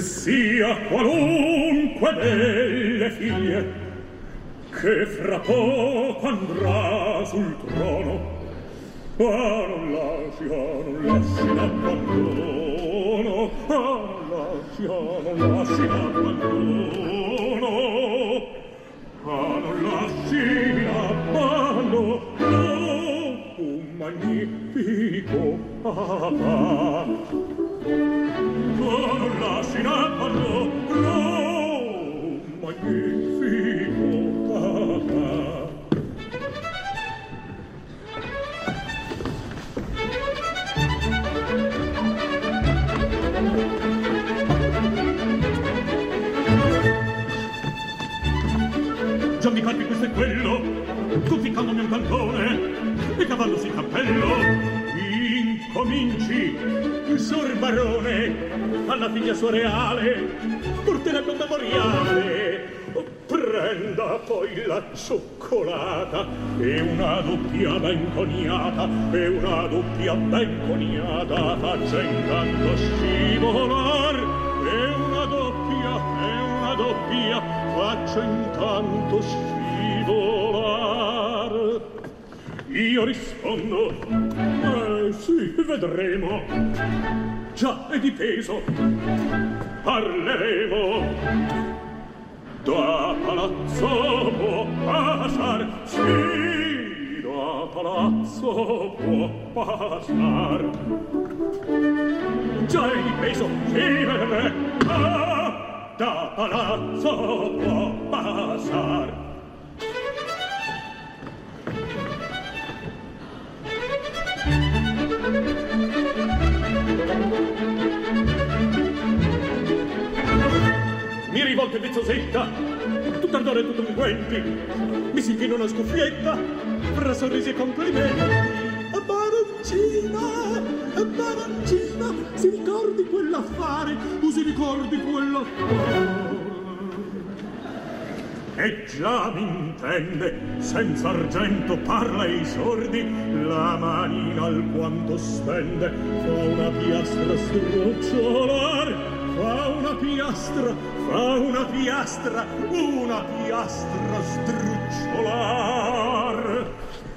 sia qualunque delle figlie che fra poco andrà sul trono Ah, non lasci, ah, non lasci l'abbandono Ah, non lasci, ah, non lasci l'abbandono Ah, non lasci l'abbandono Un magnifico papa non lasci la parlo no magnifico Già mi canti questo quello, conficcandomi un cantone, e cavallo si cappello, Incominci, sor barone, alla figlia sua reale, porterebbe un memoriale. Prenda poi la cioccolata e una doppia ben coniata, e una doppia ben coniata, faccia intanto scivolar, e una doppia, e una doppia, faccia intanto scivolar. Io rispondo, Eh sì, vedremo. Già è di peso. Parleremo. Da palazzo può passar, sì, da palazzo può passar. Già è di peso, sì, vedremo. Ah, da palazzo può passar. In vezzosetta, tutto ardore e tutto unguenti. Mi si infila una scuffietta, fra sorrisi e complimenti. Baroncina, baroncina, si ricordi quell'affare, tu si ricordi quell'affare. E già m'intende, senza argento parla ai sordi, la manina alquanto spende, fa una piastra strucciolar, fa una piastra, fa una piastra, una piastra strucciolar.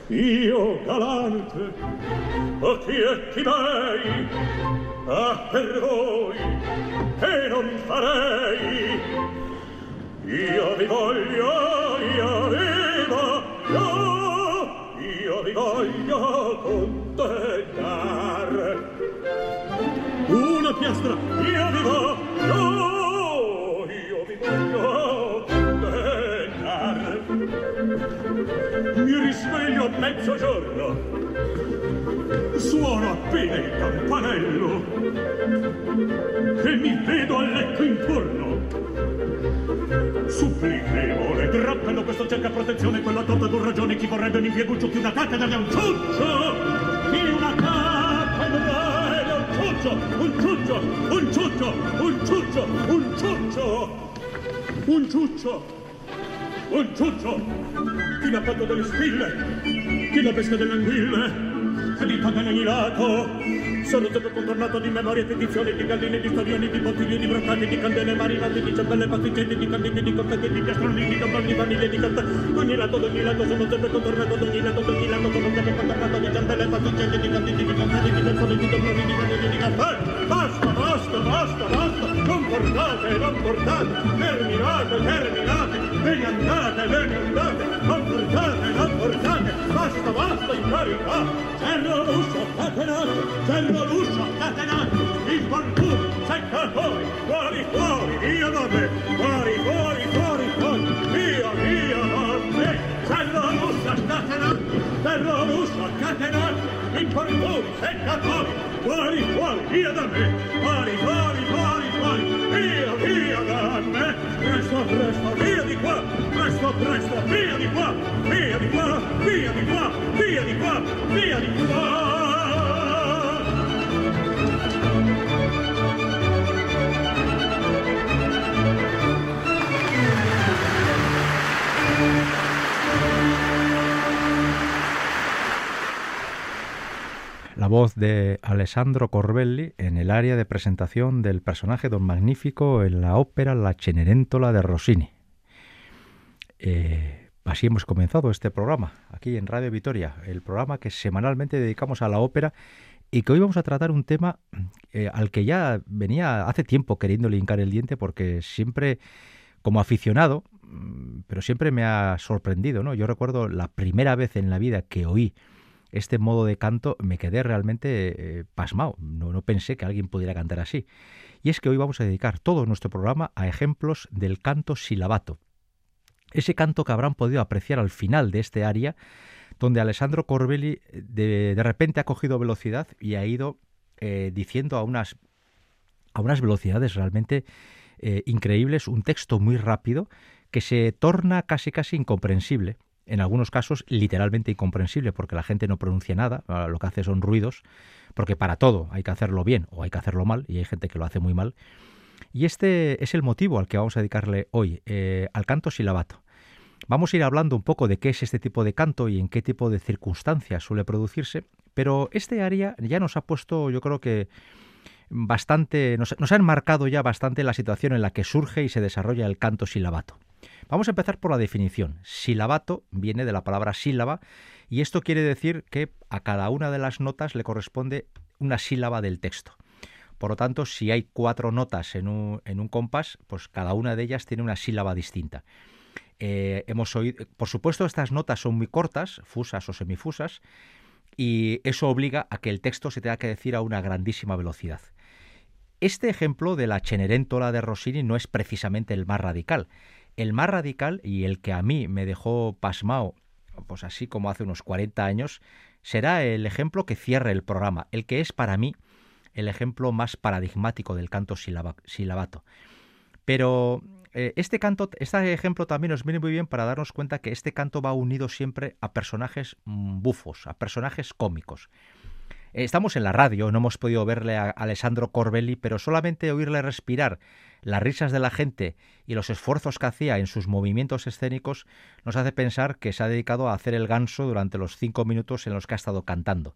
Io galante, occhietti bei, a per voi, che non farei. Io vi voglio, io vi voglio, io vi voglio contentar. Piastra, io vi voglio, io vi voglio contentar. Mi risveglio a mezzogiorno, suono appena il campanello, e mi vedo al letto intorno. Supplichevole, drappello questo cerca protezione, quello adotta d'un ragione, chi vorrebbe un impieguccio più una cacca dalle un ciuccio! Chi una un ciuccio, un ciuccio, un ciuccio, un ciuccio, un ciuccio, un ciuccio, un ciuccio. Chi l'ha fatto delle spille, chi la pesca delle anguille, chi l'ha fatto lato, Sono sempre contornato di memorie, di edizioni, di galline, di storioni, di bottiglie, di broccati, di candele marinate, di ciambelle, pasticcetti, di canditi, di confetti, di piastroni, di di vaniglie, di caffè. Ogni lato, d'ogni lato, sono sempre contornato, d'ogni lato, d'ogni lato, sono sempre contornato di ciambelle, pasticcetti, di canditi, di confetti, di piastroni, di domani, di vaniglie, di caffè. Basta, basta, basta, basta, non portate, non portate, terminate, terminate, ve ne andate, ve ne andate, non portate, non portate, basta, basta, in carità, cerro l'uscio, catenato, cerro l'uscio, catenato, il fortuno, seccatori, fuori, fuori, via da me, fuori, fuori, fuori, fuori, via, via da me, cerro l'uscio, catenato, cerro l'uscio, catenato, il fortuno, seccatori, fuori, fuori, via da me, fuori, fuori, fuori, fuori, via, via da me, presto, presto, via di qua, presto, presto, via di qua, via di qua, via di qua, via di qua, via di qua. La voz de Alessandro Corbelli en el área de presentación del personaje Don Magnífico en la ópera La Cenerentola de Rossini. Eh, así hemos comenzado este programa, aquí en Radio Vitoria, el programa que semanalmente dedicamos a la ópera y que hoy vamos a tratar un tema eh, al que ya venía hace tiempo queriendo hincar el diente porque siempre, como aficionado, mm, pero siempre me ha sorprendido, ¿no? Yo recuerdo la primera vez en la vida que oí este modo de canto me quedé realmente eh, pasmado. No, no pensé que alguien pudiera cantar así. Y es que hoy vamos a dedicar todo nuestro programa a ejemplos del canto silabato. Ese canto que habrán podido apreciar al final de este aria, donde Alessandro Corbelli eh, de, repente ha cogido velocidad y ha ido eh, diciendo a unas, a unas velocidades realmente increíbles, un texto muy rápido que se torna casi casi incomprensible en algunos casos literalmente incomprensible porque la gente no pronuncia nada, lo que hace son ruidos, porque para todo hay que hacerlo bien o hay que hacerlo mal y hay gente que lo hace muy mal. Y este es el motivo al que vamos a dedicarle hoy, eh, al canto silabato. Vamos a ir hablando un poco de qué es este tipo de canto y en qué tipo de circunstancias suele producirse, pero este área ya nos ha puesto, yo creo que bastante, nos, nos ha enmarcado ya bastante la situación en la que surge y se desarrolla el canto silabato. Vamos a empezar por la definición. Silabato viene de la palabra sílaba y esto quiere decir que a cada una de las notas le corresponde una sílaba del texto. Por lo tanto, si hay cuatro notas en un, en un compás, pues cada una de ellas tiene una sílaba distinta. Eh, hemos oído, por supuesto, estas notas son muy cortas, fusas o semifusas, y eso obliga a que el texto se tenga que decir a una grandísima velocidad. Este ejemplo de la Cenerentola de Rossini no es precisamente el más radical. El más radical y el que a mí me dejó pasmado, pues así como hace unos 40 años, será el ejemplo que cierre el programa, el que es para mí el ejemplo más paradigmático del canto silabato. Pero eh, este canto, este ejemplo también nos viene muy bien para darnos cuenta que este canto va unido siempre a personajes mm, bufos, a personajes cómicos. Estamos en la radio, no hemos podido verle a Alessandro Corbelli, pero solamente oírle respirar las risas de la gente y los esfuerzos que hacía en sus movimientos escénicos nos hace pensar que se ha dedicado a hacer el ganso durante los cinco minutos en los que ha estado cantando.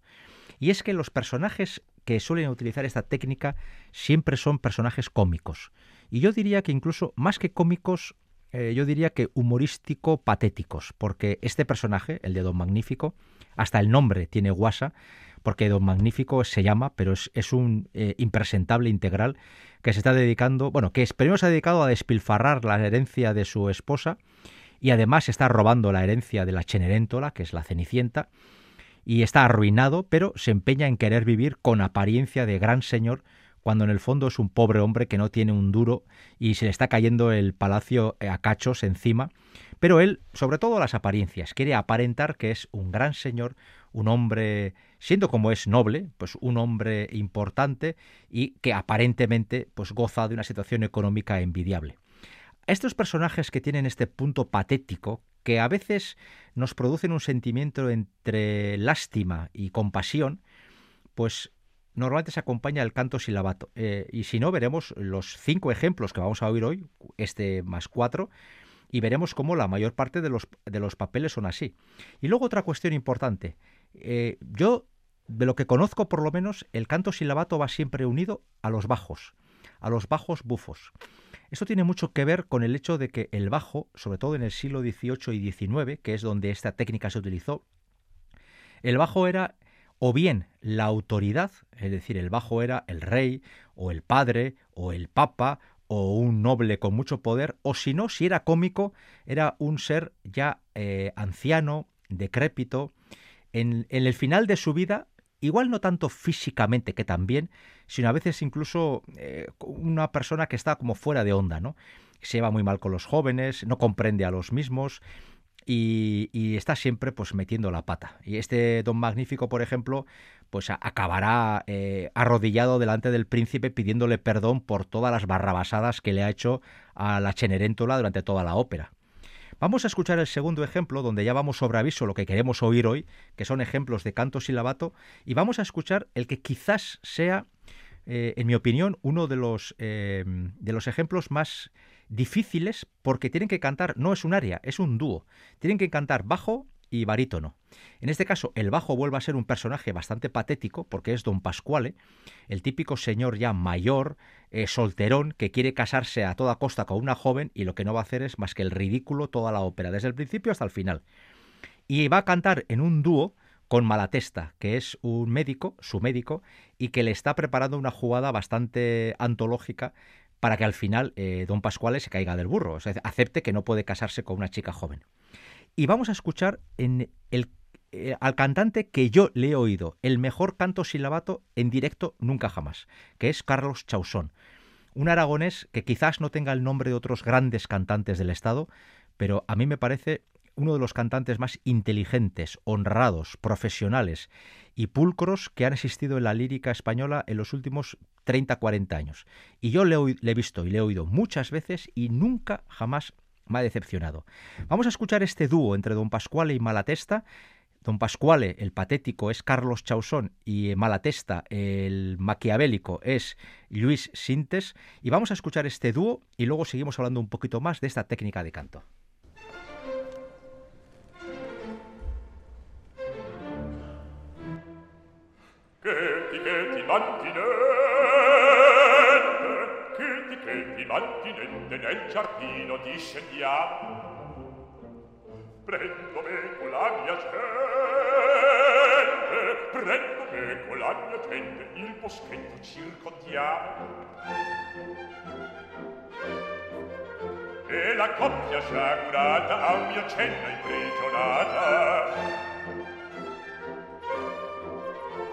Y es que los personajes que suelen utilizar esta técnica siempre son personajes cómicos. Y yo diría que incluso más que cómicos, eh, yo diría que humorístico patéticos, porque este personaje, el de Don Magnífico, hasta el nombre tiene guasa, porque Don Magnífico se llama, pero es, un eh, impresentable integral que se está dedicando, bueno, que primero se ha dedicado a despilfarrar la herencia de su esposa y además está robando la herencia de la Cenerentola, que es la Cenicienta, y está arruinado, pero se empeña en querer vivir con apariencia de gran señor cuando en el fondo es un pobre hombre que no tiene un duro y se le está cayendo el palacio a cachos encima. Pero él, sobre todo las apariencias, quiere aparentar que es un gran señor, un hombre, siendo como es noble, pues un hombre importante y que aparentemente pues goza de una situación económica envidiable. Estos personajes que tienen este punto patético, que a veces nos producen un sentimiento entre lástima y compasión, pues normalmente se acompaña el canto silabato. Eh, y si no, veremos los cinco ejemplos que vamos a oír hoy, este más cuatro, y veremos cómo la mayor parte de los, de los papeles son así. Y luego otra cuestión importante. Eh, yo, de lo que conozco por lo menos, el canto silabato va siempre unido a los bajos, a los bajos bufos. Esto tiene mucho que ver con el hecho de que el bajo, sobre todo en el siglo XVIII y XIX, que es donde esta técnica se utilizó, el bajo era o bien la autoridad, es decir, el bajo era el rey, o el padre, o el papa, o un noble con mucho poder, o si no, si era cómico, era un ser ya eh, anciano, decrépito, en, el final de su vida, igual no tanto físicamente, que también, sino a veces incluso eh, una persona que está como fuera de onda, ¿no? Se lleva muy mal con los jóvenes, no comprende a los mismos, y, está siempre pues metiendo la pata. Y este don magnífico, por ejemplo, pues acabará eh, arrodillado delante del príncipe pidiéndole perdón por todas las barrabasadas que le ha hecho a la Cenerentola durante toda la ópera. Vamos a escuchar el segundo ejemplo, donde ya vamos sobre aviso lo que queremos oír hoy, que son ejemplos de canto silabato, y vamos a escuchar el que quizás sea, eh, en mi opinión, uno de los, eh, de los ejemplos más difíciles porque tienen que cantar, no es un área, es un dúo. Tienen que cantar bajo y barítono. En este caso, el bajo vuelve a ser un personaje bastante patético porque es don Pascuale, el típico señor ya mayor, eh, solterón, que quiere casarse a toda costa con una joven y lo que no va a hacer es más que el ridículo toda la ópera, desde el principio hasta el final. Y va a cantar en un dúo con Malatesta, que es un médico, su médico, y que le está preparando una jugada bastante antológica para que al final eh, don Pascuale se caiga del burro, o sea, acepte que no puede casarse con una chica joven. Y vamos a escuchar en el, eh, al cantante que yo le he oído el mejor canto silabato en directo nunca jamás, que es Carlos Chausón. Un aragonés que quizás no tenga el nombre de otros grandes cantantes del Estado, pero a mí me parece uno de los cantantes más inteligentes, honrados, profesionales y pulcros que han existido en la lírica española en los últimos 30-40 años. Y yo le, he visto y le he oído muchas veces y nunca jamás me ha decepcionado. Vamos a escuchar este dúo entre Don Pascuale y Malatesta. Don Pascuale, el patético, es Carlos Chausón y Malatesta, el maquiavélico, es Luis Sintes. Y vamos a escuchar este dúo y luego seguimos hablando un poquito más de esta técnica de canto. e nel giardino discendiamo prendo me con la mia gente prendo me con la mia gente il boschetto circondiamo e la coppia sciagurata a un mio cenno imprigionata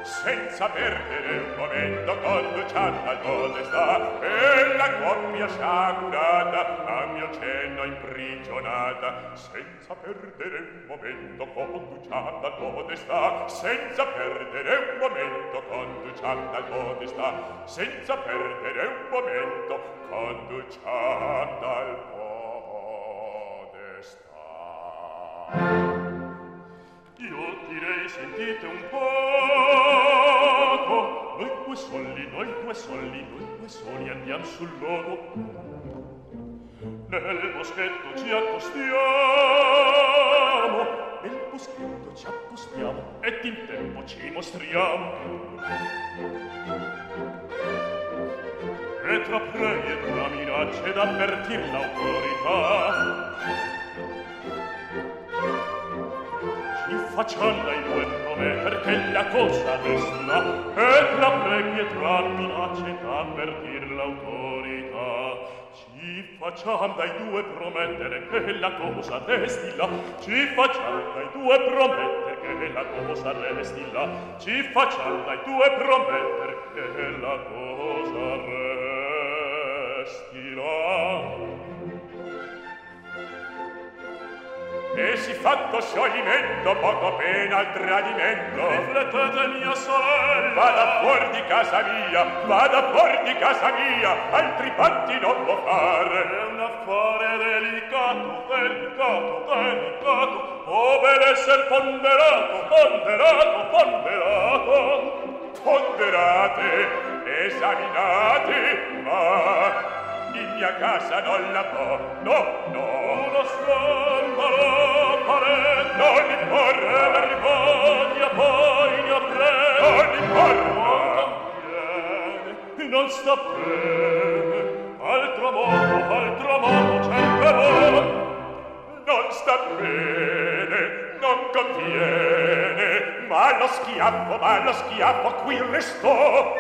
senza perdere un momento conduciata al podestà e la coppia sciagurata a mio cenno imprigionata. Senza perdere un momento conduciata al podestà senza perdere un momento conduciata al podestà senza perdere un momento conduciata al podestà io direi sentite un po' due soli, noi due soli, noi due soli andiamo sul lodo. Nel boschetto ci accostiamo, nel boschetto ci accostiamo e in tempo ci mostriamo. E tra preghi e tra minacce d'avvertir l'autorità, ci facciamo dai due me perché la cosa desta e la preghietà non accetta avvertir l'autorità. Ci facciam dai due promettere che la cosa resti là ci facciam dai due promettere che la cosa resti là ci facciam dai due promettere che la cosa resti là. e si fatto scioglimento poco pena al tradimento. Riflettete mia sorella. Vada fuori di casa mia vada fuori di casa mia altri patti non può fare è un affare delicato delicato delicato o bel ponderato ponderato ponderato. Ponderate esaminate ma in mia casa non la può no no. Uno scandalo pare non imporre vergogna poi ne avrei non imporre non sta bene. Altro modo altro modo cercherò non sta bene non conviene ma lo schiaffo ma lo schiaffo qui restò.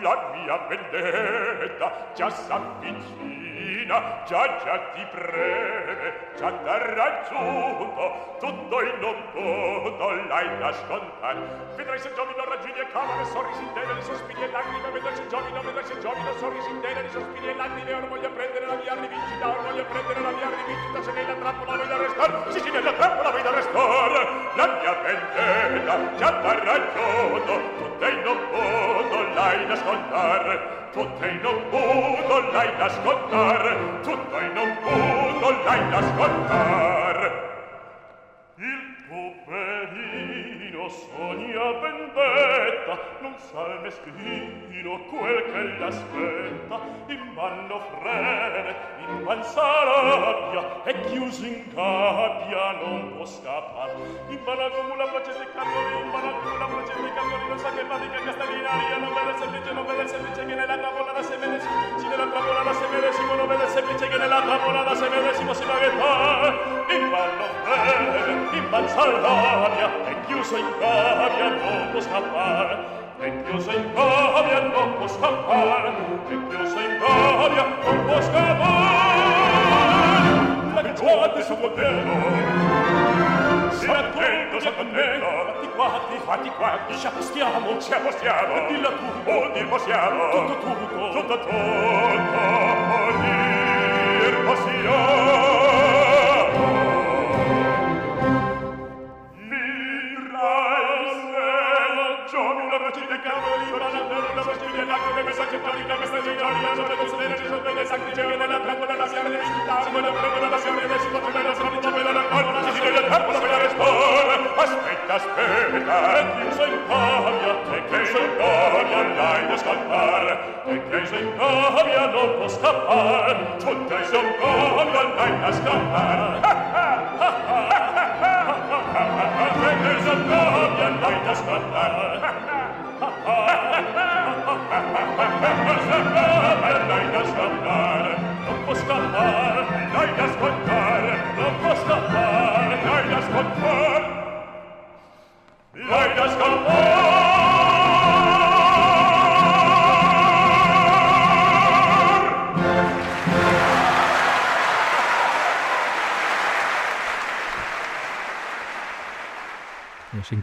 la mia vendetta già s'avvicina, già già ti preme già t'ha raggiunto, tutto il non tutto l'hai da scontare. Vedrai se giovino raggini e cavole, sorrisi interi, sospiri e lacrime, vedrai se giovino vedrai se giovino sorrisi sorrisi interi, sospiri e lacrime, ora voglio prendere la mia rivincita, ora voglio prendere la mia rivincita, se nella trappola vuoi arrestare restare, sì sì nella trappola vuoi arrestare restare, la mia vendetta già t'ha raggiunto, tutto il non tutto l'hai da scontare ascoltar tutto in un budo l'hai da tutto in un budo l'hai da il poverino sogna ben bene non sa il meschino quel che l'aspetta in vanno frene in van s'arrabbia e chiuso in gabbia non può scappar. In la accumula placete cartoni in la accumula placete cartoni non sa che fatica castellinaria non vede semplice non vede semplice che nella tavola da semene si nella tavola la semene si non vede semplice che nella tavola la semene si possibile che in ballo bene, in balzo all'aria, e chiuso in gabbia non può scappare, e chiuso in gabbia non può scappare, e chiuso in gabbia non può scappare. La ghiacciata sul attento, s'attendo, attento, fatti quatti, fatti quatti, ci appostiamo, ci appostiamo, dilla tu, o dir possiamo, tutto tutto, tutto tutto, o dir possiamo. Ha ha ha! Allein das Stamm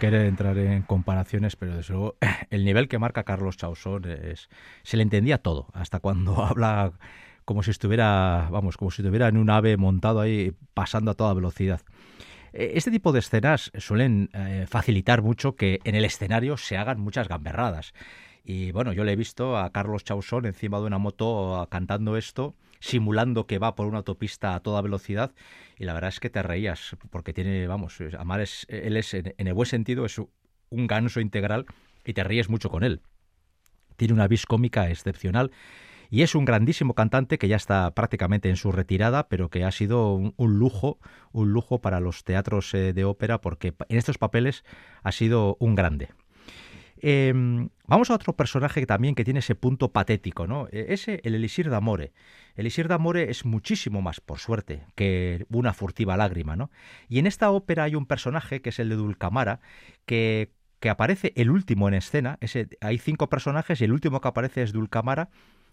querer entrar en comparaciones, pero desde luego el nivel que marca Carlos Chausson es se le entendía todo, hasta cuando habla como si estuviera, vamos, como si estuviera en un ave montado ahí pasando a toda velocidad. Este tipo de escenas suelen eh, facilitar mucho que en el escenario se hagan muchas gamberradas. Y bueno, yo le he visto a Carlos Chausson encima de una moto cantando esto, simulando que va por una autopista a toda velocidad, y la verdad es que te reías, porque tiene, vamos, Amar es, él es, en el buen sentido, es un ganso integral y te ríes mucho con él. Tiene una vis cómica excepcional y es un grandísimo cantante que ya está prácticamente en su retirada, pero que ha sido un, lujo, un lujo para los teatros eh, de ópera, porque en estos papeles ha sido un grande. Eh, vamos a otro personaje que también que tiene ese punto patético, ¿no? Ese, el Elisir d'Amore. Elisir d'Amore es muchísimo más, por suerte, que una furtiva lágrima, ¿no? Y en esta ópera hay un personaje que es el de Dulcamara, que, que aparece el último en escena. Hay cinco personajes y el último que aparece es Dulcamara,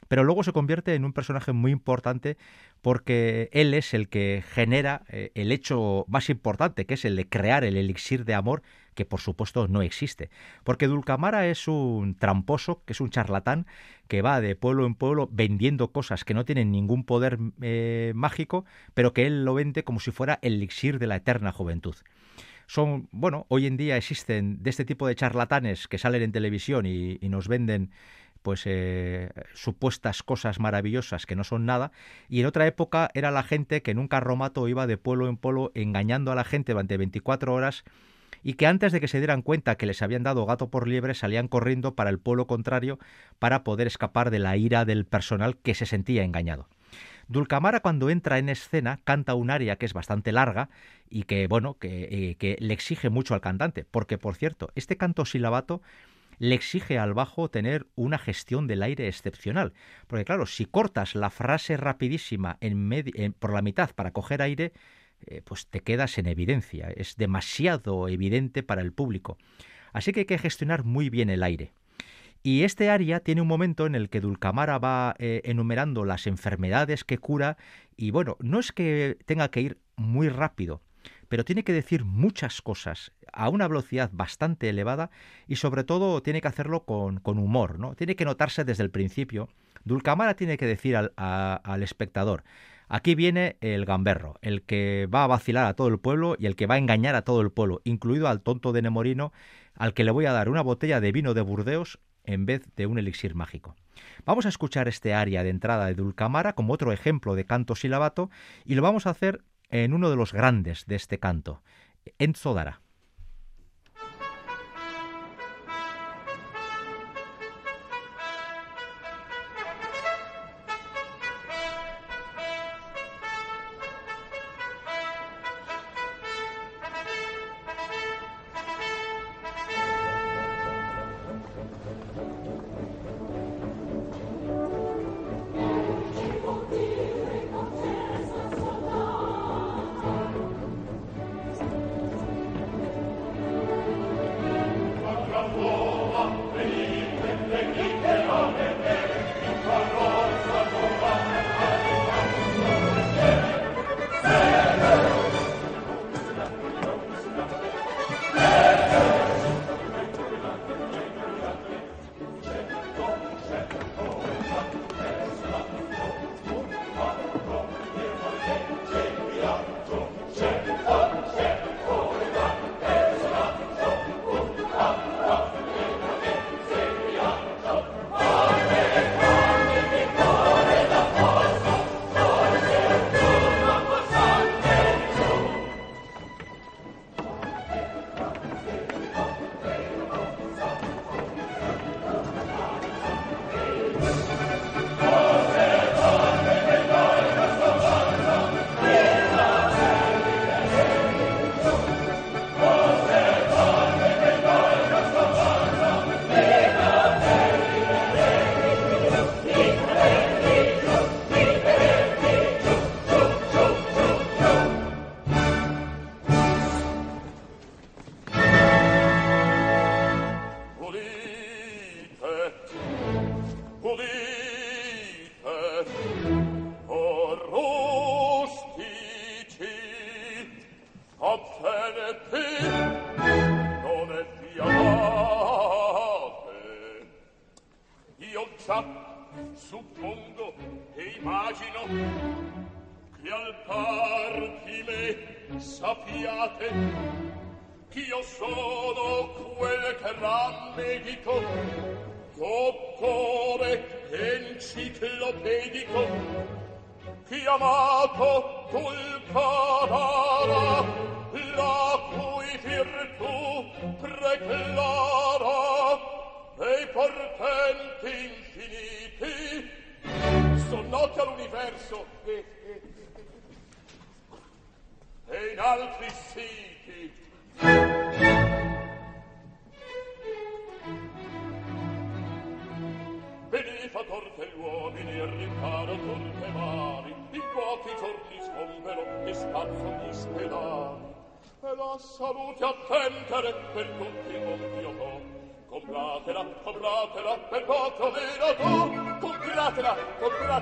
pero luego se convierte en un personaje muy importante porque él es el que genera eh, el hecho más importante, que es el de crear el elixir de amor, que por supuesto no existe. Porque Dulcamara es un tramposo, que es un charlatán, que va de pueblo en pueblo vendiendo cosas que no tienen ningún poder eh, mágico, pero que él lo vende como si fuera el elixir de la eterna juventud son, bueno, hoy en día existen de este tipo de charlatanes que salen en televisión y, y nos venden pues eh, supuestas cosas maravillosas que no son nada y en otra época era la gente que en un carromato iba de pueblo en pueblo engañando a la gente durante 24 horas y que antes de que se dieran cuenta que les habían dado gato por liebre salían corriendo para el pueblo contrario para poder escapar de la ira del personal que se sentía engañado. Dulcamara cuando entra en escena canta un aria que es bastante larga y que bueno que, eh, que le exige mucho al cantante porque por cierto este canto silabato le exige al bajo tener una gestión del aire excepcional. Porque claro, si cortas la frase rapidísima por la mitad para coger aire, eh, pues te quedas en evidencia. Es demasiado evidente para el público. Así que hay que gestionar muy bien el aire. Y este aria tiene un momento en el que Dulcamara va eh, enumerando las enfermedades que cura y bueno, no es que tenga que ir muy rápido, pero tiene que decir muchas cosas a una velocidad bastante elevada y sobre todo tiene que hacerlo con, humor, ¿no? Tiene que notarse desde el principio. Dulcamara tiene que decir al, al espectador, Aquí viene el gamberro, el que va a vacilar a todo el pueblo y el que va a engañar a todo el pueblo, incluido al tonto de Nemorino, al que le voy a dar una botella de vino de Burdeos en vez de un elixir mágico. Vamos a escuchar este aria de entrada de Dulcamara como otro ejemplo de canto silabato y lo vamos a hacer en uno de los grandes de este canto, Enzo Dara.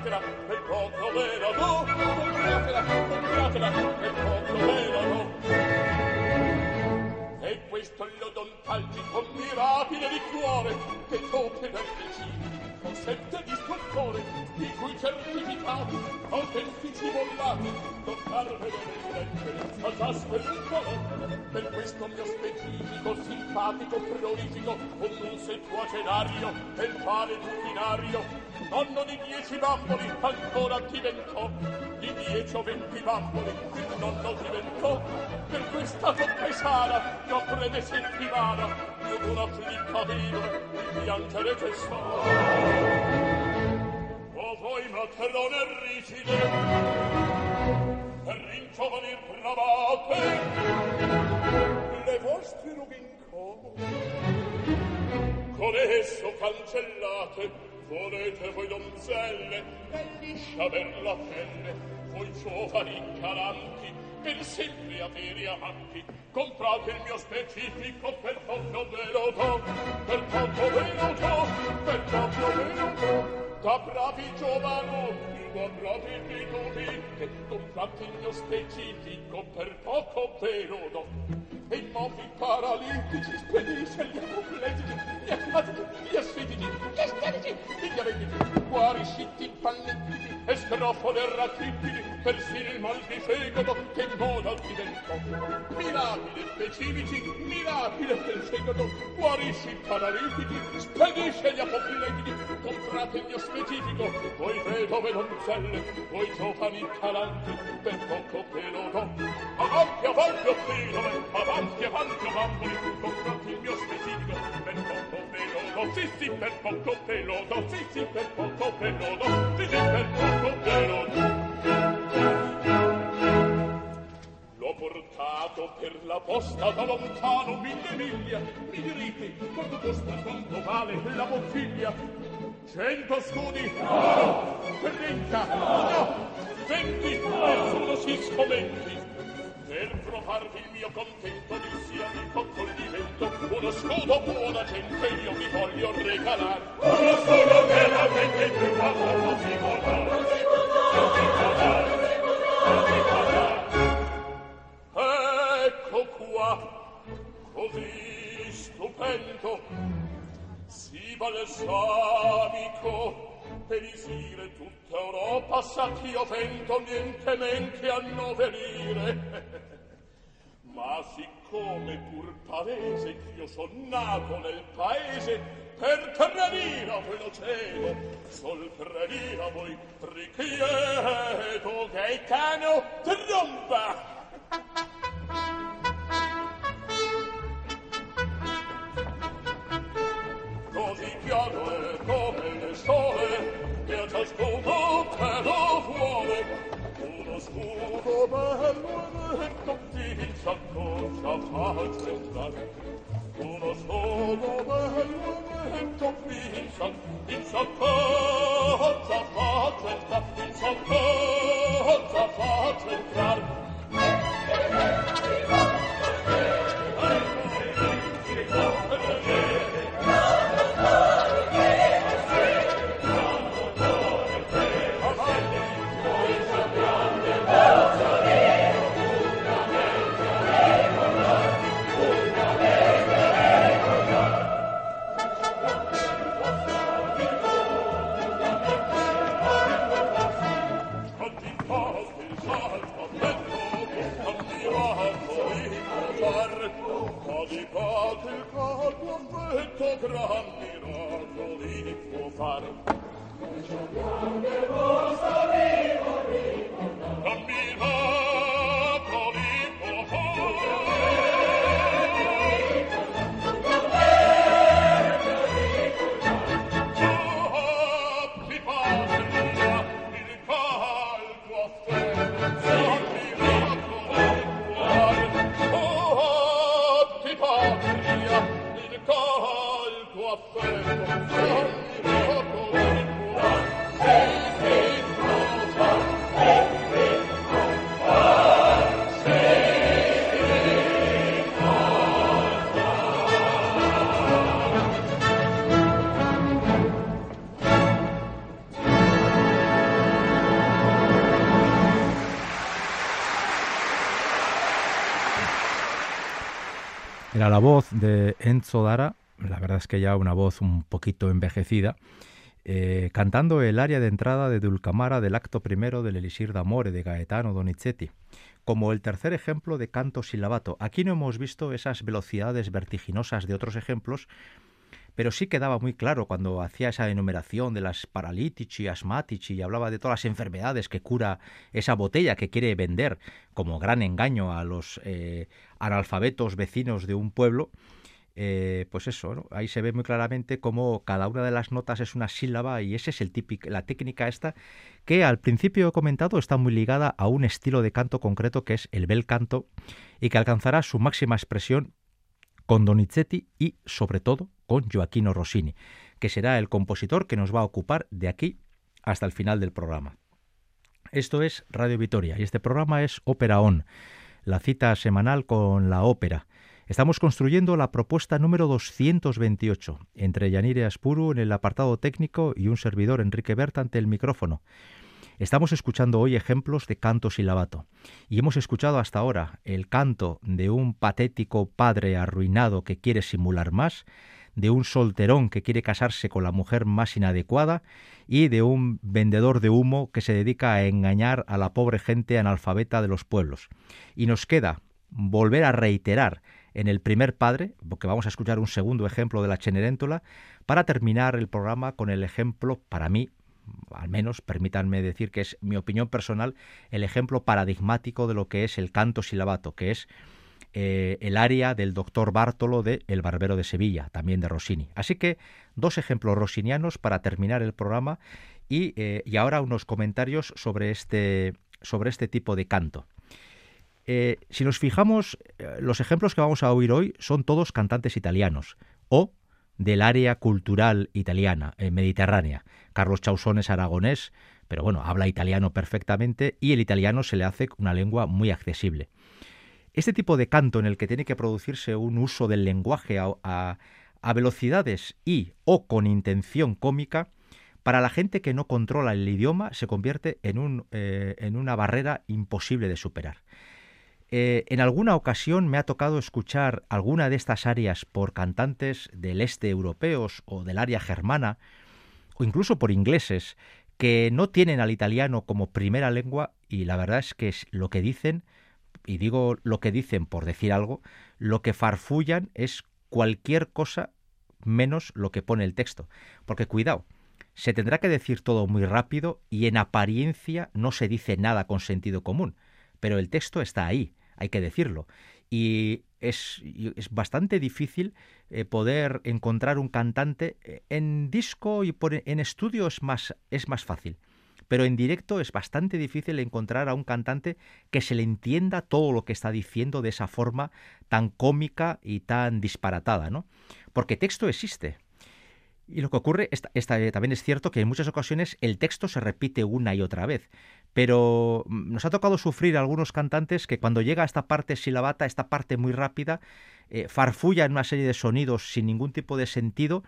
it up. si vogliate incontrarvelo nel alzasse il colore per questo mio specifico simpatico prolifico con un settuagenario e quale tuttinario nonno di dieci baffoli ancora diventò di dieci o venti baffoli il nonno diventò per questa coppesana io breve settimana io d'una flicca viva mi piangerete solo patrone rigide per ringiovanir bravate le vostre rughe in con esso cancellate volete voi donzelle e liscia per la pelle voi giovani calanti per sempre avere amanti. Comprate il mio specifico per poco ve lo do per poco ve lo do per poco ve lo do da bravi giovanotti, da bravi pituti, che d'un frattigno specifico per poco però do e i mobili paralitici spedisce gli accopletici, gli acatici, gli asfitici, gli estetici, gli diabetici, cuori scitti impallitici, e strofole racchittili, persino il mal di fegato che in moda diventò. Mirabile specifici mirabile del fegato, guarisci paralitici, spedisce gli apopiletici, comprate il mio specifico, voi vedove donzelle, voi giovani calanti, per poco che lo do, avanti avanti voglio avanti avanti, avanti, avanti, comprate il mio specifico, per poco ve lo do, sì sì, per poco ve lo do, sì sì, per poco ve lo do, sì sì, per poco ve lo do. L'ho portato per la posta da lontano mille miglia, mi direte, quanto costa, quanto vale la bottiglia? Cento scudi? No! Trenta? No! Venti? Nessuno si scommetti per provarvi il mio contento di sia di concolimento uno scudo buona gente io vi voglio regalar uno scudo che la gente più amor non si può dar non si può dar non si può dar non si può dar ecco qua così stupendo si balsamico impedisire tutta Europa sa ch'io vento niente men che annoverire ma siccome pur palese ch'io son nato nel paese per tradira voi lo cielo sol tradira voi richiedo che cano tromba. da fuore uno scudo bello e comincia concia falce dare uno scudo bello e comincia concia concia falce dare concia concia falce dare Viva, viva, viva! Era la voz de Enzo Dara, la verdad es que ya una voz un poquito envejecida, eh, cantando el área de entrada de Dulcamara del acto primero del Elisir d'Amore de Gaetano Donizetti, como el tercer ejemplo de canto silabato. Aquí no hemos visto esas velocidades vertiginosas de otros ejemplos, pero sí quedaba muy claro cuando hacía esa enumeración de las paralítici, asmatici y hablaba de todas las enfermedades que cura esa botella que quiere vender como gran engaño a los eh, analfabetos vecinos de un pueblo, eh, pues eso, ahí se ve muy claramente cómo cada una de las notas es una sílaba y esa es el típico, la técnica esta que al principio he comentado está muy ligada a un estilo de canto concreto que es el bel canto y que alcanzará su máxima expresión con Donizetti y sobre todo con Gioacchino Rossini, que será el compositor que nos va a ocupar de aquí hasta el final del programa. Esto es Radio Vitoria y este programa es Ópera On, la cita semanal con la ópera. Estamos construyendo la propuesta número 228 entre Yanire Aspuru en el apartado técnico y un servidor Enrique Berta ante el micrófono. Estamos escuchando hoy ejemplos de canto silabato y hemos escuchado hasta ahora el canto de un patético padre arruinado que quiere simular más, de un solterón que quiere casarse con la mujer más inadecuada y de un vendedor de humo que se dedica a engañar a la pobre gente analfabeta de los pueblos. Y nos queda volver a reiterar en el primer padre, porque vamos a escuchar un segundo ejemplo de la Cenerentola, para terminar el programa con el ejemplo, para mí, al menos permítanme decir que es mi opinión personal, el ejemplo paradigmático de lo que es el canto silabato, que es eh, el área del doctor Bartolo de El Barbero de Sevilla, también de Rossini. Así que dos ejemplos rossinianos para terminar el programa y, eh, y ahora unos comentarios sobre este, sobre este tipo de canto. Eh, si nos fijamos, los ejemplos que vamos a oír hoy son todos cantantes italianos o del área cultural italiana, mediterránea. Carlos Chausón es aragonés, pero bueno, habla italiano perfectamente y el italiano se le hace una lengua muy accesible. Este tipo de canto en el que tiene que producirse un uso del lenguaje a, velocidades y o con intención cómica, para la gente que no controla el idioma se convierte en, eh, una barrera imposible de superar. Eh, en alguna ocasión me ha tocado escuchar alguna de estas áreas por cantantes del este europeos o del área germana, o incluso por ingleses, que no tienen al italiano como primera lengua y la verdad es que lo que dicen y digo lo que dicen por decir algo, lo que farfullan es cualquier cosa menos lo que pone el texto. Porque cuidado, se tendrá que decir todo muy rápido y en apariencia no se dice nada con sentido común, pero el texto está ahí, hay que decirlo. Y es, es bastante difícil eh, poder encontrar un cantante eh, en disco y por, en estudio más, es más fácil pero en directo es bastante difícil encontrar a un cantante que se le entienda todo lo que está diciendo de esa forma tan cómica y tan disparatada, ¿no? Porque texto existe. Y lo que ocurre, también es cierto que en muchas ocasiones el texto se repite una y otra vez, pero mm, nos ha tocado sufrir algunos cantantes que cuando llega a esta parte silabata, esta parte muy rápida, eh, farfullan una serie de sonidos sin ningún tipo de sentido,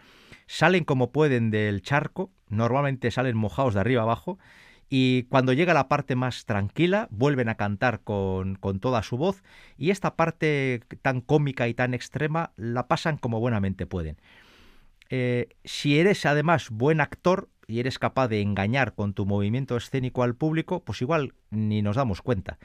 salen como pueden del charco, normalmente salen mojados de arriba abajo, y cuando llega la parte más tranquila, vuelven a cantar con, toda su voz y esta parte tan cómica y tan extrema la pasan como buenamente pueden. Eh, si eres además buen actor y eres capaz de engañar con tu movimiento escénico al público, pues igual ni nos damos cuenta.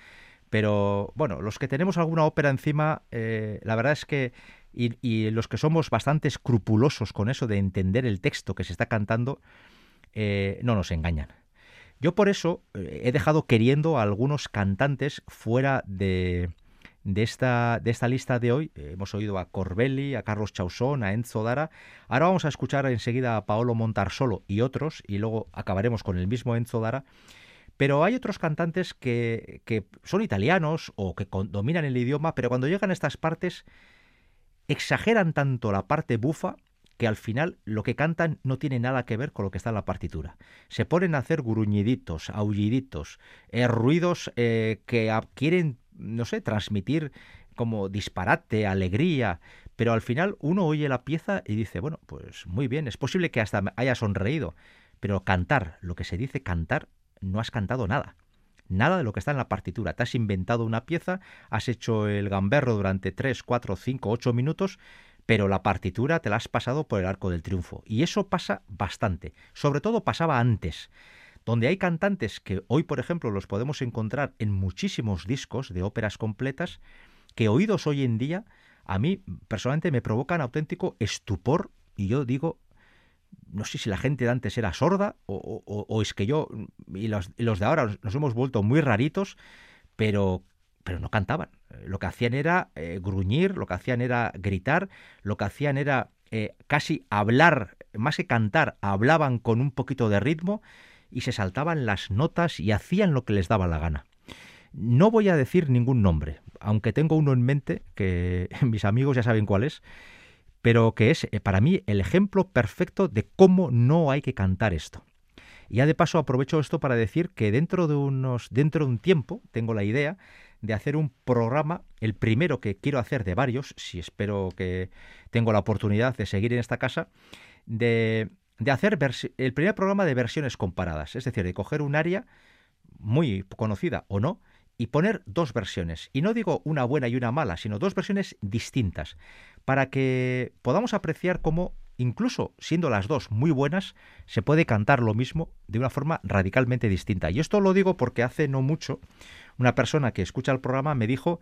Pero bueno, los que tenemos alguna ópera encima, eh, la verdad es que, y, los que somos bastante escrupulosos con eso de entender el texto que se está cantando, eh, no nos engañan. Yo por eso he dejado queriendo a algunos cantantes fuera de, de esta, de esta lista de hoy. hemos oído a Corbelli, a Carlos Chausón, a Enzo Dara. Ahora vamos a escuchar enseguida a Paolo Montarsolo y otros, y luego acabaremos con el mismo Enzo Dara. Pero hay otros cantantes que, son italianos o que dominan el idioma, pero cuando llegan a estas partes exageran tanto la parte bufa que al final lo que cantan no tiene nada que ver con lo que está en la partitura. Se ponen a hacer gruñiditos, aulliditos, eh, ruidos eh, que quieren, no sé, transmitir como disparate, alegría, pero al final uno oye la pieza y dice, bueno, pues muy bien, es posible que hasta haya sonreído, pero cantar, lo que se dice cantar, no has cantado nada. Nada de lo que está en la partitura. Te has inventado una pieza, has hecho el gamberro durante 3, 4, 5, 8 minutos, pero la partitura te la has pasado por el arco del triunfo. Y eso pasa bastante. Sobre todo pasaba antes donde hay cantantes que hoy, por ejemplo, los podemos encontrar en muchísimos discos de óperas completas, que oídos hoy en día, a mí personalmente me provocan auténtico estupor, y yo digo, no sé si la gente de antes era sorda o, es que yo y los, de ahora nos hemos vuelto muy raritos, pero, pero no cantaban. Lo que hacían era eh, gruñir, lo que hacían era gritar, lo que hacían era eh, casi hablar, más que cantar, hablaban con un poquito de ritmo y se saltaban las notas y hacían lo que les daba la gana. No voy a decir ningún nombre, aunque tengo uno en mente que mis amigos ya saben cuál es, pero que es eh, para mí el ejemplo perfecto de cómo no hay que cantar esto. Y ya de paso aprovecho esto para decir que dentro de unos, dentro de un tiempo, tengo la idea de hacer un programa, el primero que quiero hacer de varios, si espero que tengo la oportunidad de seguir en esta casa, de, de hacer el primer programa de versiones comparadas, es decir, de coger un área muy conocida o no, y poner dos versiones. Y no digo una buena y una mala, sino dos versiones distintas, para que podamos apreciar cómo, incluso siendo las dos muy buenas, se puede cantar lo mismo de una forma radicalmente distinta. Y esto lo digo porque hace no mucho una persona que escucha el programa me dijo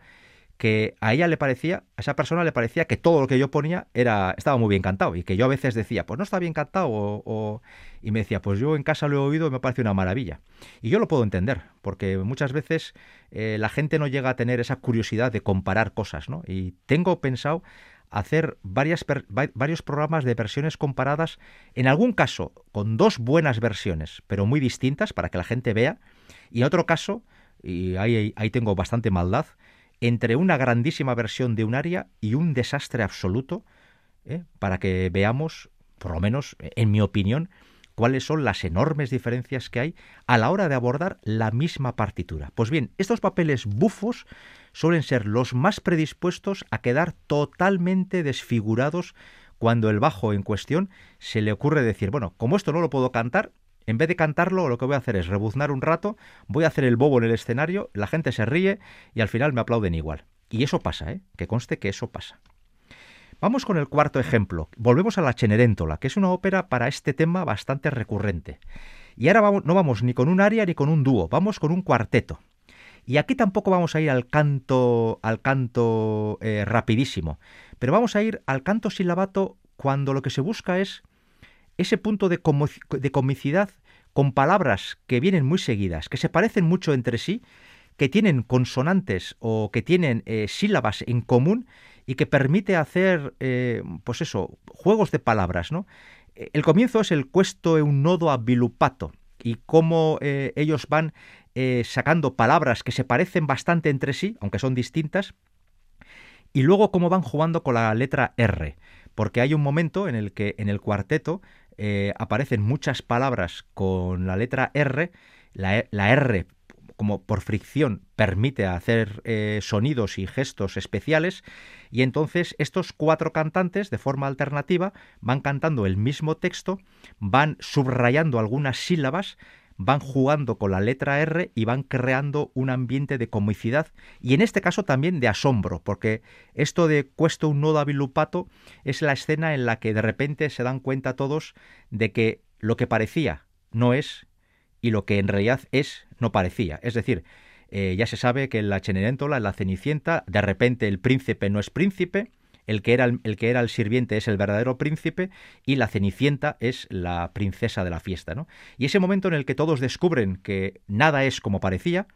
que a ella le parecía, a esa persona le parecía que todo lo que yo ponía era estaba muy bien cantado y que yo a veces decía, pues no está bien cantado o, y me decía, pues yo en casa lo he oído y me parece una maravilla. Y yo lo puedo entender, porque muchas veces eh, la gente no llega a tener esa curiosidad de comparar cosas, ¿no? Y tengo pensado hacer varias, varios programas de versiones comparadas, en algún caso con dos buenas versiones, pero muy distintas para que la gente vea, y en otro caso, y ahí, ahí tengo bastante maldad, entre una grandísima versión de un área y un desastre absoluto, ¿eh? para que veamos, por lo menos en mi opinión, cuáles son las enormes diferencias que hay a la hora de abordar la misma partitura. Pues bien, estos papeles bufos suelen ser los más predispuestos a quedar totalmente desfigurados cuando el bajo en cuestión se le ocurre decir, bueno, como esto no lo puedo cantar, en vez de cantarlo, lo que voy a hacer es rebuznar un rato, voy a hacer el bobo en el escenario, la gente se ríe y al final me aplauden igual. Y eso pasa, ¿eh? Que conste que eso pasa. Vamos con el cuarto ejemplo. Volvemos a la Cenerentola, que es una ópera para este tema bastante recurrente. Y ahora no vamos ni con un aria ni con un dúo, vamos con un cuarteto. Y aquí tampoco vamos a ir al canto, al canto eh, rapidísimo, pero vamos a ir al canto silabato cuando lo que se busca es ese punto de, comicidad con palabras que vienen muy seguidas, que se parecen mucho entre sí, que tienen consonantes o que tienen eh, sílabas en común y que permite hacer, eh, pues eso, juegos de palabras, ¿no? El comienzo es el cuesto un nodo a y cómo eh, ellos van sacando palabras que se parecen bastante entre sí, aunque son distintas, y luego cómo van jugando con la letra R, porque hay un momento en el que en el cuarteto eh, aparecen muchas palabras con la letra R, la, e, R como por fricción permite hacer eh, sonidos y gestos especiales. Y entonces estos cuatro cantantes de forma alternativa van cantando el mismo texto, van subrayando algunas sílabas van jugando con la letra R y van creando un ambiente de comicidad y en este caso también de asombro, porque esto de cuesto un nodo a bilupato es la escena en la que de repente se dan cuenta todos de que lo que parecía no es y lo que en realidad es no parecía. Es decir, eh, ya se sabe que en la Cenerentola, en la Cenicienta, de repente el príncipe no es príncipe, el que, era el, que era el sirviente es el verdadero príncipe y la cenicienta es la princesa de la fiesta. ¿no? Y ese momento en el que todos descubren que nada es como parecía,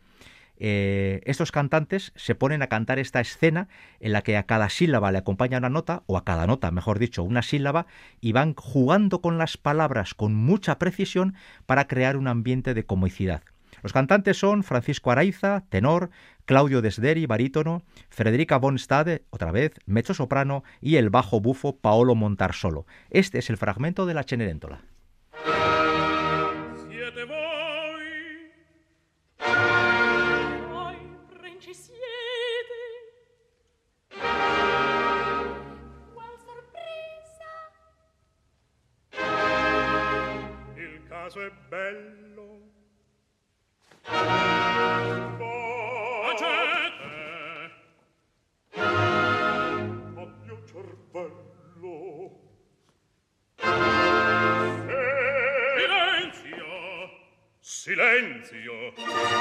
eh, estos cantantes se ponen a cantar esta escena en la que a cada sílaba le acompaña una nota, o a cada nota, mejor dicho, una sílaba, y van jugando con las palabras con mucha precisión para crear un ambiente de comicidad. Los cantantes son Francisco Araiza, tenor, Claudio Desderi, barítono, Federica von Stade, otra vez, mezzo soprano, y el bajo bufo Paolo Montarsolo. Este es el fragmento de la Cenerentola. Il caso è bello Silenzio!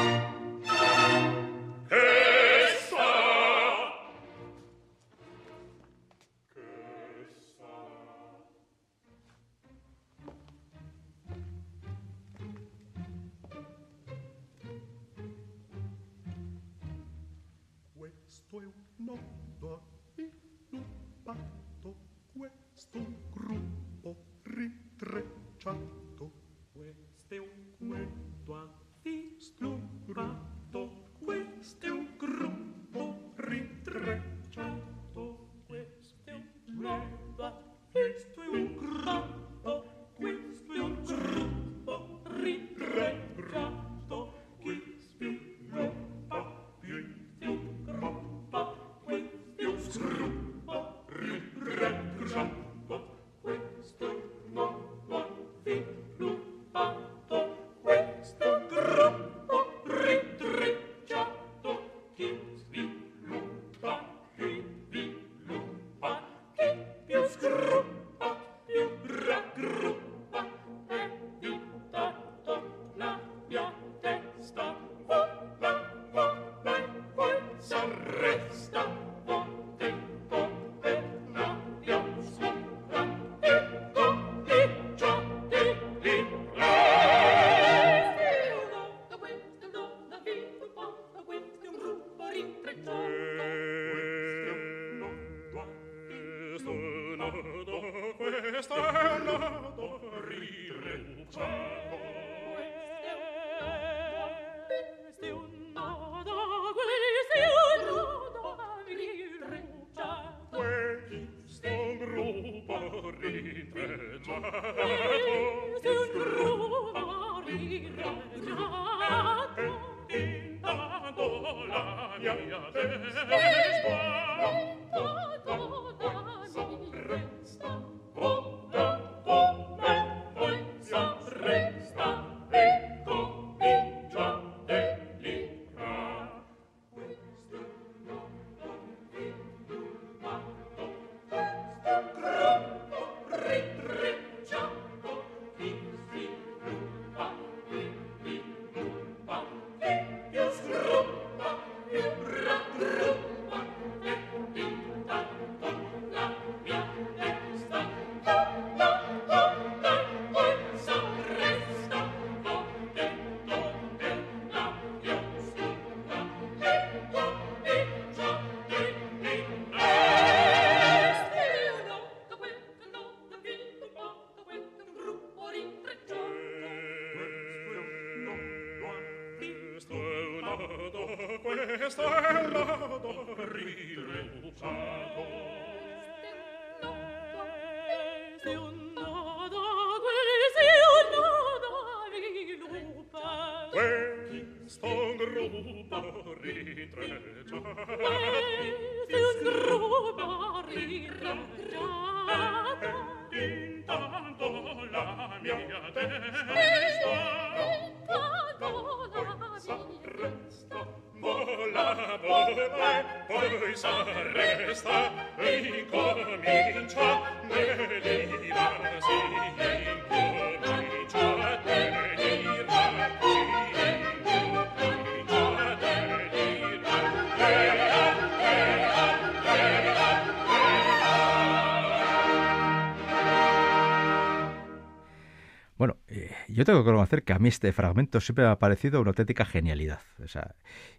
Tengo que reconocer que a mí este fragmento siempre me ha parecido una auténtica genialidad.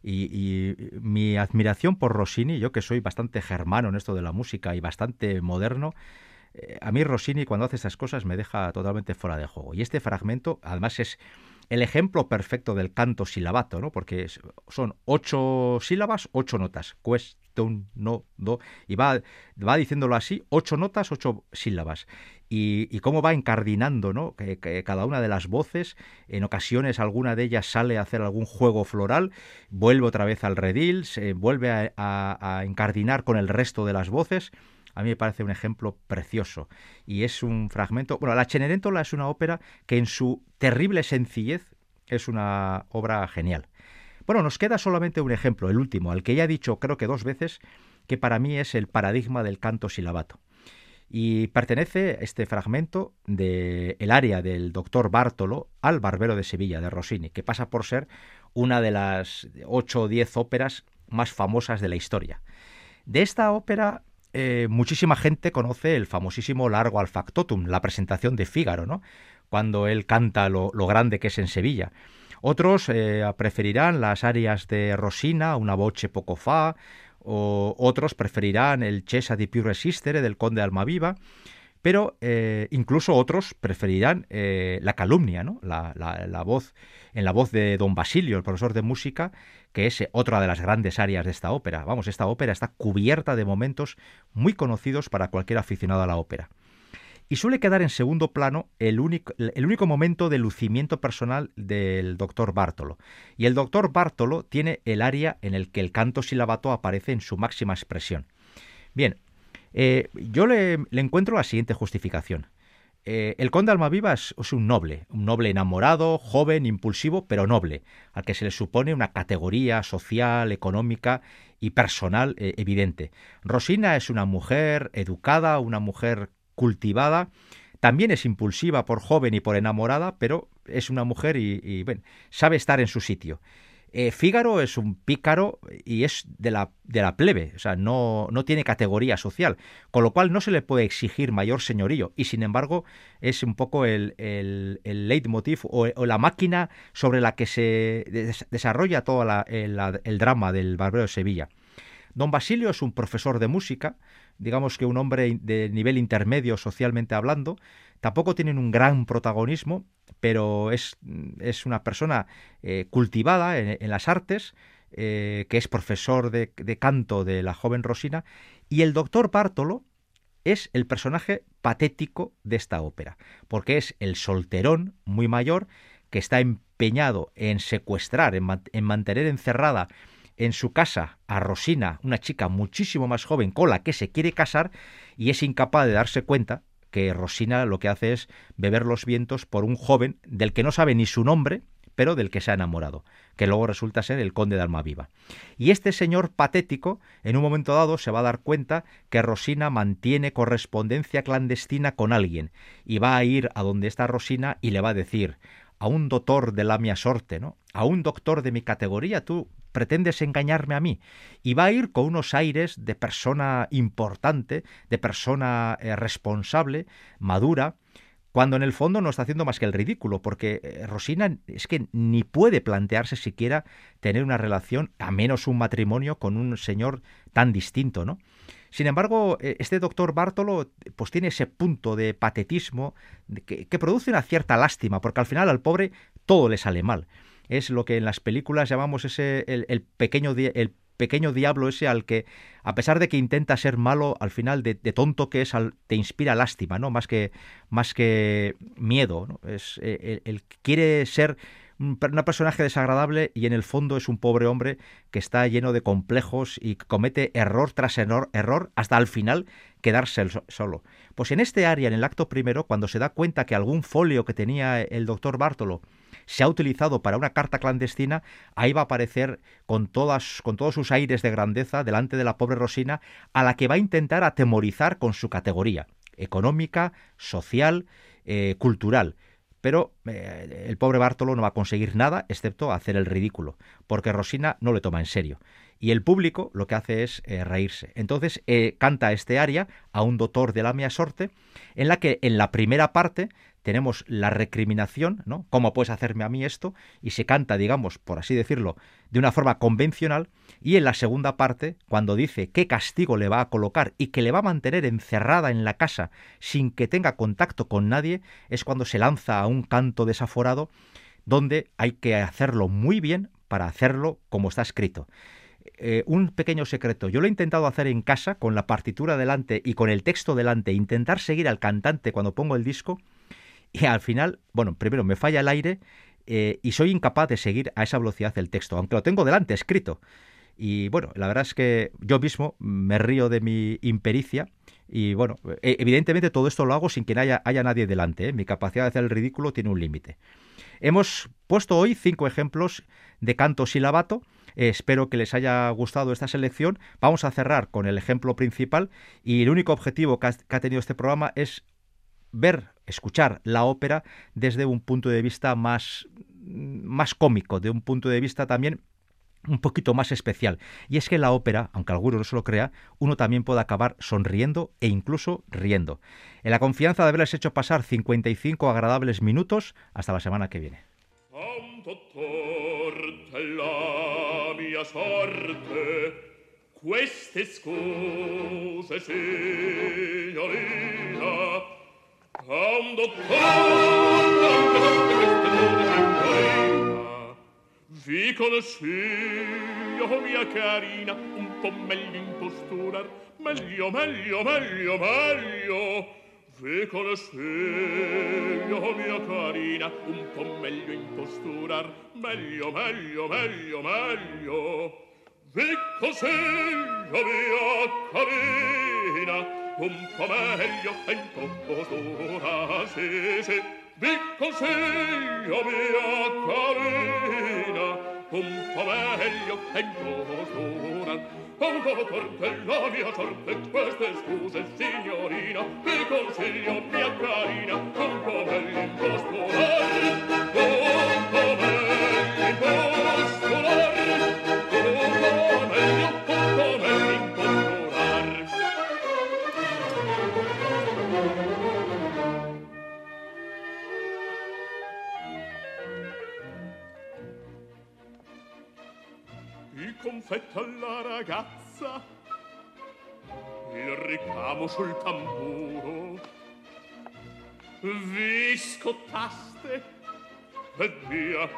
y, mi admiración por Rossini, yo que soy bastante germano en esto de la música y bastante moderno, eh, a mí Rossini cuando hace estas cosas me deja totalmente fuera de juego. Y este fragmento, además, es el ejemplo perfecto del canto silabato, ¿no? Porque son ocho sílabas, ocho notas. Question, no, do. Y va, va diciéndolo así, ocho notas, ocho sílabas y, cómo va encardinando ¿no? Que, cada una de las voces. En ocasiones alguna de ellas sale a hacer algún juego floral, vuelve otra vez al redil, se vuelve a, encardinar con el resto de las voces. A mí me parece un ejemplo precioso. Y es un fragmento. Bueno, La Cenerentola es una ópera que en su terrible sencillez es una obra genial. Bueno, nos queda solamente un ejemplo, el último, al que ya he dicho creo que dos veces, que para mí es el paradigma del canto silabato. Y pertenece este fragmento del el área del doctor Bartolo al Barbero de Sevilla, de Rossini, que pasa por ser una de las ocho o diez óperas más famosas de la historia. De esta ópera, eh, muchísima gente conoce el famosísimo Largo al Factotum, la presentación de Fígaro, ¿no? cuando él canta lo, grande que es en Sevilla. Otros eh, preferirán las arias de Rosina, una voce poco fa, o otros preferirán el Cesa di più resistere del conde Almaviva, pero eh, incluso otros preferirán eh, la calumnia, ¿no? La, la, voz, en la voz de don Basilio, el profesor de música, que es otra de las grandes áreas de esta ópera. Vamos, esta ópera está cubierta de momentos muy conocidos para cualquier aficionado a la ópera y suele quedar en segundo plano el único, el único momento de lucimiento personal del doctor Bartolo. Y el doctor Bartolo tiene el área en el que el canto silabato aparece en su máxima expresión. Bien, eh, yo le, encuentro la siguiente justificación. Eh, el conde Almaviva es, un noble, un noble enamorado, joven, impulsivo, pero noble, al que se le supone una categoría social, económica y personal eh, evidente. Rosina es una mujer educada, una mujer cultivada, También es impulsiva por joven y por enamorada, pero es una mujer y, sabe estar en su sitio. Eh, Fígaro es un pícaro y es de la, de la plebe, o sea, no, no, tiene categoría social, con lo cual no se le puede exigir mayor señorío y sin embargo es un poco el, leitmotiv o, la máquina sobre la que se desarrolla todo el, el drama del Barbero de Sevilla. Don Basilio es un profesor de música, digamos que un hombre de nivel intermedio socialmente hablando, tampoco tiene un gran protagonismo, pero es, es una persona eh, cultivada en, las artes, eh, que es profesor de, de, canto de la joven Rosina, y el doctor Bartolo es el personaje patético de esta ópera, porque es el solterón muy mayor que está empeñado en secuestrar, en mantener encerrada en su casa a Rosina, una chica muchísimo más joven con la que se quiere casar, y es incapaz de darse cuenta que Rosina lo que hace es beber los vientos por un joven del que no sabe ni su nombre, pero del que se ha enamorado, que luego resulta ser el conde de Almaviva. Y este señor patético, en un momento dado, se va a dar cuenta que Rosina mantiene correspondencia clandestina con alguien, y va a ir a donde está Rosina y le va a decir a un doctor de la mia sorte, ¿no? A un doctor de mi categoría, tú pretendes engañarme a mí. Y va a ir con unos aires de persona importante, de persona eh, responsable, madura, cuando en el fondo no está haciendo más que el ridículo, porque eh, Rosina es que ni puede plantearse siquiera tener una relación, a menos un matrimonio, con un señor tan distinto, ¿no? Sin embargo, eh, este doctor Bartolo pues tiene ese punto de patetismo que, que produce una cierta lástima, porque al final al pobre todo le sale mal es lo que en las películas llamamos ese el, pequeño el pequeño diablo ese al que, a pesar de que intenta ser malo, al final de, tonto que es, te inspira lástima, ¿no? Más que, más que miedo. Es, eh, el, quiere ser un personaje desagradable y en el fondo es un pobre hombre que está lleno de complejos y comete error tras error, error hasta al final quedarse solo. Pues en este área, en el acto primero, cuando se da cuenta que algún folio que tenía el doctor Bartolo se ha utilizado para una carta clandestina, ahí va a aparecer con, todas, con todos sus aires de grandeza delante de la pobre Rosina, a la que va a intentar atemorizar con su categoría económica, social, eh, cultural. Pero eh, el pobre Bartolo no va a conseguir nada excepto hacer el ridículo, porque Rosina no le toma en serio. Y el público lo que hace es eh, reírse. Entonces canta este aria a un doctor de la mia sorte, en la que en la primera parte tenemos la recriminación, ¿no? ¿Cómo puedes hacerme a mí esto? Y se canta, digamos, por así decirlo, de una forma convencional. Y en la segunda parte, cuando dice qué castigo le va a colocar y que le va a mantener encerrada en la casa sin que tenga contacto con nadie, es cuando se lanza a un canto desaforado donde hay que hacerlo muy bien para hacerlo como está escrito. Eh, un pequeño secreto. Yo lo he intentado hacer en casa con la partitura delante y con el texto delante, intentar seguir al cantante cuando pongo el disco y al final, bueno, primero me falla el aire eh, y soy incapaz de seguir a esa velocidad el texto, aunque lo tengo delante escrito. Y bueno, la verdad es que yo mismo me río de mi impericia y bueno, e, evidentemente todo esto lo hago sin que haya, haya nadie delante. ¿eh? Mi capacidad de hacer el ridículo tiene un límite. Hemos puesto hoy cinco ejemplos de canto silabato. espero que les haya gustado esta selección. Vamos a cerrar con el ejemplo principal y el único objetivo que ha tenido este programa es ver, escuchar la ópera desde un punto de vista más, más cómico, de un punto de vista también un poquito más especial. Y es que la ópera, aunque alguno no se lo crea, uno también puede acabar sonriendo e incluso riendo. En la confianza de haberles hecho pasar 55 agradables minutos, hasta la semana que viene. quando parla vi conosci oh mia carina un po' meglio in postura meglio meglio meglio meglio. Vi conosci oh mia carina un po' meglio in postura meglio meglio meglio meglio. Vi così mia carina un po' meglio e in postura sì sì vi consiglio mia carina un po' meglio e in postura un po' tortella mia sorte queste scuse signorina vi consiglio mia carina un po' meglio in postura un po' meglio in postura confetto alla ragazza. Il ricamo sul tamburo. Vi scottaste e via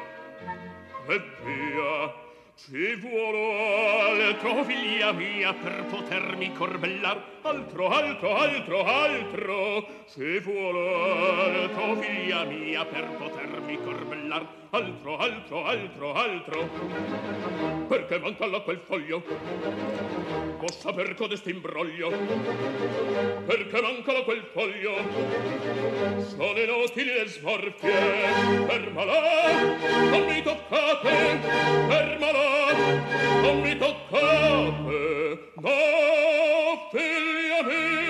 e via. Ci vuole altro figlia mia per potermi corbellar. Altro altro altro altro. Ci vuole altro figlia mia per potermi corbellar altro, altro, altro, altro. Perché manca là quel foglio? Possa per codeste imbroglio. Perché manca là quel foglio? Sono inutili le smorfie. Fermala, non mi toccate. Fermala, non mi toccate. No, figlia mia.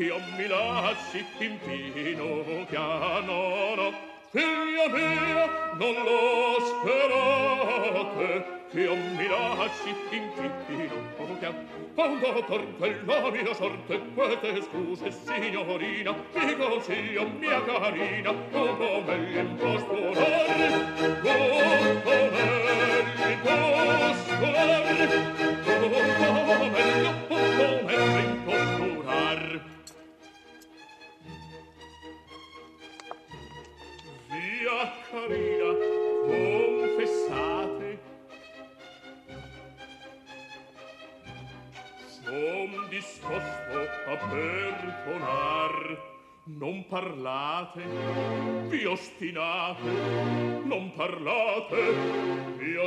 ch'io mi lasci in pinocchia no figlia mia non lo sperate. Che io mi lasci in pinocchia quando per quella mia sorte quete scuse signorina vi consiglio mia carina un po' meglio imposto un po' meglio imposto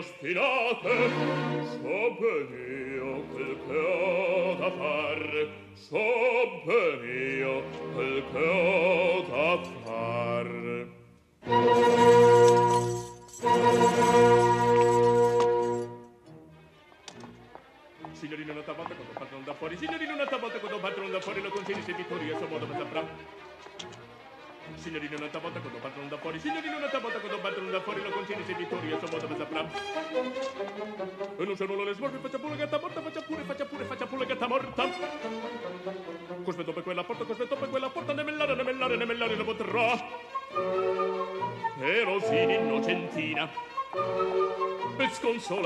ostinate s'obbedì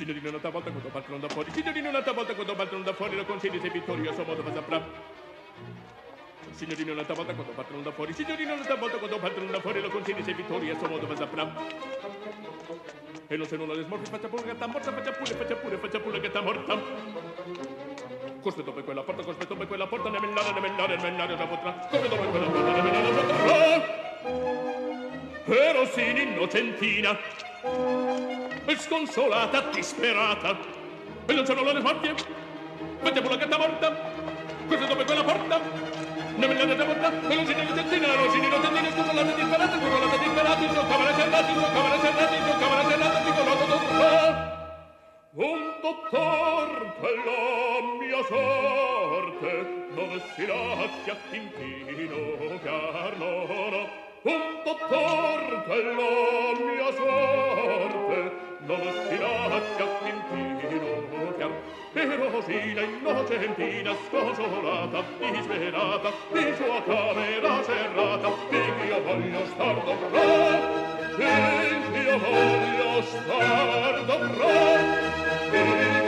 Signorina un'altra volta quando partono da fuori. Signorina un'altra volta quando partono da fuori Lo consigli se vittoria suo modo ma saprà. Signorina un'altra volta quando partono da fuori. Signorina un'altra volta quando partono da fuori Lo consigli se vittoria suo modo ma saprà. E non se non le smorfie Faccia pure gatta morta Faccia pure, faccia pure, faccia pure gatta morta. Cospetto per quella porta Cospetto per quella porta Ne mellare, ne mellare, ne mellare una potrà. Cospetto per quella porta Ne mellare una potrà. E Rosina innocentina e sconsolata, disperata. E non c'erano le smortie, mettiamo la gatta morta, questa dove quella porta, ne me la date morta, e l'usina di gentina, l'usina di gentina, sconsolata, disperata, sconsolata, disperata, in soccamera serrata, in soccamera serrata, in soccamera serrata, piccolata, dottore. Un dottor della mia sorte, non si lascia tinchino car loro un dottor della mia sorte non ostinati al timpino chiam e Rosina innocentina sconsolata disperata di sua camera serrata di io voglio star dovrò di io voglio star dovrò di